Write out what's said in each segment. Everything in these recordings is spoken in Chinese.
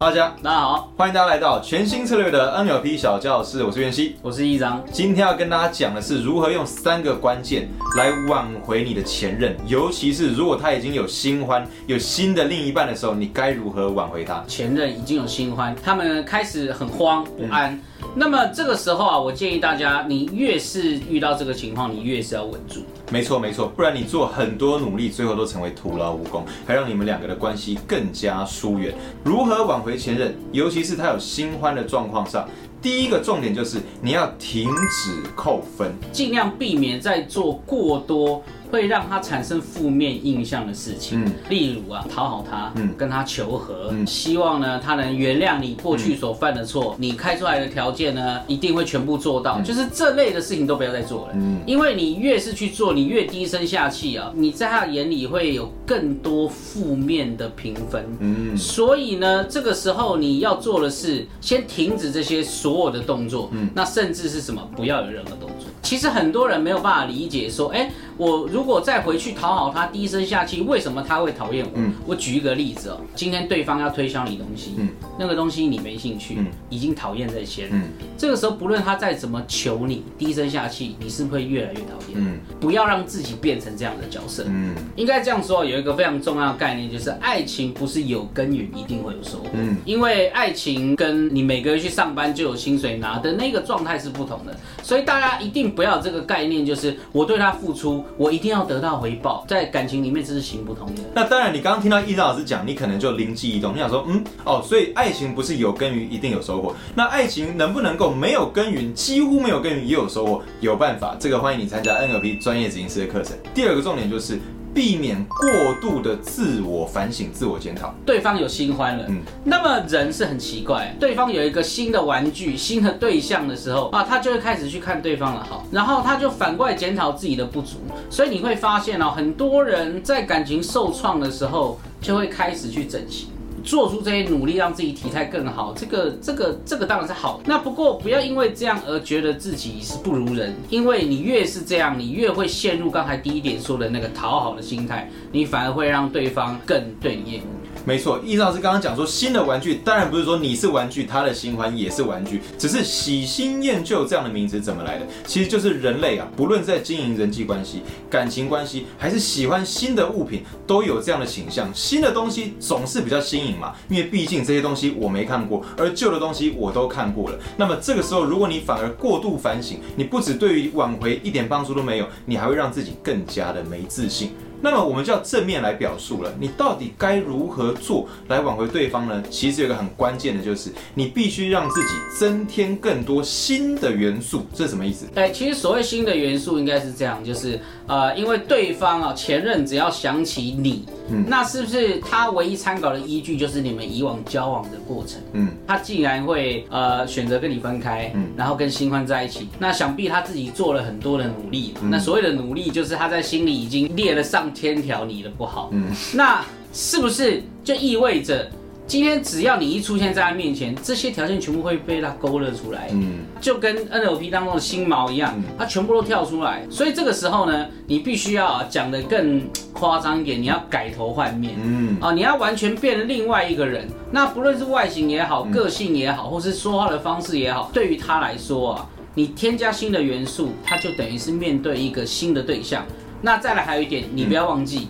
大家大家好，欢迎大家来到全新策略的 NLP 小教室，我是袁熙。我是一张。今天要跟大家讲的是如何用三个关键来挽回你的前任，尤其是如果他已经有新欢、有新的另一半的时候，你该如何挽回他？前任已经有新欢，他们开始很慌不安。那么这个时候啊，我建议大家，你越是遇到这个情况，你越是要稳住。没错没错，不然你做很多努力，最后都成为徒劳无功，还让你们两个的关系更加疏远。如何挽回前任，尤其是他有新欢的状况上，第一个重点就是你要停止扣分，尽量避免在做过多。会让他产生负面印象的事情，嗯，例如啊，讨好他，嗯，跟他求和，嗯，希望呢他能原谅你过去所犯的错，你开出来的条件呢一定会全部做到，就是这类的事情都不要再做了，嗯，因为你越是去做，你越低声下气啊，你在他的眼里会有更多负面的评分，嗯，所以呢，这个时候你要做的是先停止这些所有的动作，嗯，那甚至是什么，不要有任何动作。其实很多人没有办法理解，说，哎，我如果再回去讨好他，低声下气，为什么他会讨厌我？我举一个例子哦，今天对方要推销你东西，那个东西你没兴趣，已经讨厌在先，这个时候不论他再怎么求你，低声下气，你是会越来越讨厌。不要让自己变成这样的角色。嗯，应该这样说，有一个非常重要的概念，就是爱情不是有根源一定会有收获。嗯，因为爱情跟你每个月去上班就有薪水拿的那个状态是不同的，所以大家一定。不要这个概念，就是我对他付出，我一定要得到回报，在感情里面这是行不通的。那当然，你刚刚听到易章老师讲，你可能就灵机一动，你想说，嗯，哦，所以爱情不是有耕耘一定有收获，那爱情能不能够没有耕耘，几乎没有耕耘也有收获？有办法，这个欢迎你参加 NLP 专业执行师的课程。第二个重点就是。避免过度的自我反省、自我检讨。对方有新欢了，嗯，那么人是很奇怪，对方有一个新的玩具、新的对象的时候啊，他就会开始去看对方的好，然后他就反过来检讨自己的不足。所以你会发现哦，很多人在感情受创的时候，就会开始去整形。做出这些努力，让自己体态更好，这个、这个、这个当然是好。那不过不要因为这样而觉得自己是不如人，因为你越是这样，你越会陷入刚才第一点说的那个讨好的心态，你反而会让对方更对你厌恶。没错，易老师刚刚讲说，新的玩具当然不是说你是玩具，他的新欢也是玩具，只是喜新厌旧这样的名词怎么来的？其实就是人类啊，不论在经营人际关系、感情关系，还是喜欢新的物品，都有这样的倾向。新的东西总是比较新颖嘛，因为毕竟这些东西我没看过，而旧的东西我都看过了。那么这个时候，如果你反而过度反省，你不止对于挽回一点帮助都没有，你还会让自己更加的没自信。那么我们就要正面来表述了，你到底该如何做来挽回对方呢？其实有一个很关键的，就是你必须让自己增添更多新的元素。这是什么意思？哎，其实所谓新的元素应该是这样，就是呃，因为对方啊前任只要想起你，嗯，那是不是他唯一参考的依据就是你们以往交往的过程？嗯，他既然会呃选择跟你分开，嗯，然后跟新欢在一起，那想必他自己做了很多的努力。那所谓的努力，就是他在心里已经列了上。千条你的不好，嗯，那是不是就意味着今天只要你一出现在他面前，这些条件全部会被他勾勒出来，嗯，就跟 NLP 当中的新毛一样，它全部都跳出来。所以这个时候呢，你必须要讲的更夸张一点，你要改头换面，嗯，啊，你要完全变另外一个人。那不论是外形也好，个性也好，或是说话的方式也好，对于他来说啊，你添加新的元素，他就等于是面对一个新的对象。那再来还有一点，你不要忘记，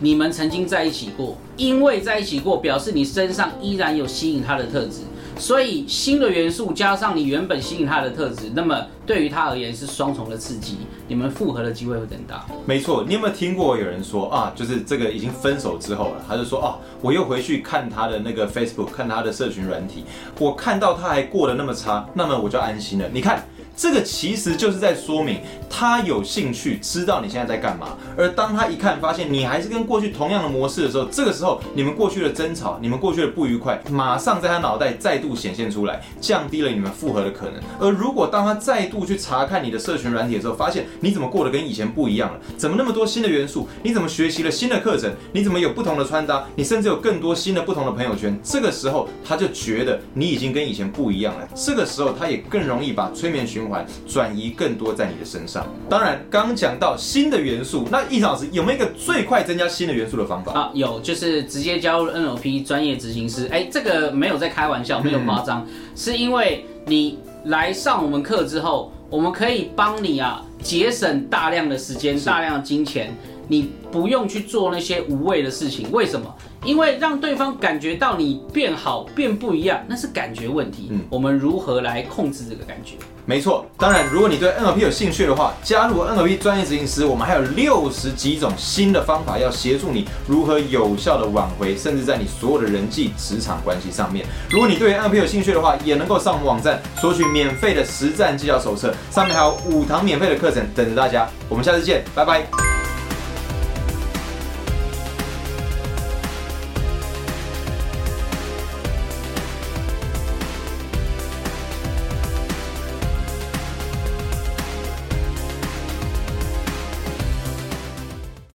你们曾经在一起过，因为在一起过，表示你身上依然有吸引他的特质，所以新的元素加上你原本吸引他的特质，那么对于他而言是双重的刺激，你们复合的机会会更大。没错，你有没有听过有人说啊，就是这个已经分手之后了，他就说哦，我又回去看他的那个 Facebook，看他的社群软体，我看到他还过得那么差，那么我就安心了。你看。这个其实就是在说明他有兴趣知道你现在在干嘛，而当他一看发现你还是跟过去同样的模式的时候，这个时候你们过去的争吵，你们过去的不愉快，马上在他脑袋再度显现出来，降低了你们复合的可能。而如果当他再度去查看你的社群软体的时候，发现你怎么过得跟以前不一样了，怎么那么多新的元素，你怎么学习了新的课程，你怎么有不同的穿搭，你甚至有更多新的不同的朋友圈，这个时候他就觉得你已经跟以前不一样了。这个时候他也更容易把催眠循环。循环，转移更多在你的身上。当然，刚讲到新的元素，那易老师有没有一个最快增加新的元素的方法啊？有，就是直接加入 NLP 专业执行师。哎，这个没有在开玩笑，没有夸张，是因为你来上我们课之后，我们可以帮你啊节省大量的时间、大量的金钱。你不用去做那些无谓的事情，为什么？因为让对方感觉到你变好、变不一样，那是感觉问题。嗯，我们如何来控制这个感觉？没错，当然，如果你对 NLP 有兴趣的话，加入 NLP 专业执行师，我们还有六十几种新的方法要协助你如何有效的挽回，甚至在你所有的人际职场关系上面。如果你对 NLP 有兴趣的话，也能够上我们网站索取免费的实战技巧手册，上面还有五堂免费的课程等着大家。我们下次见，拜拜。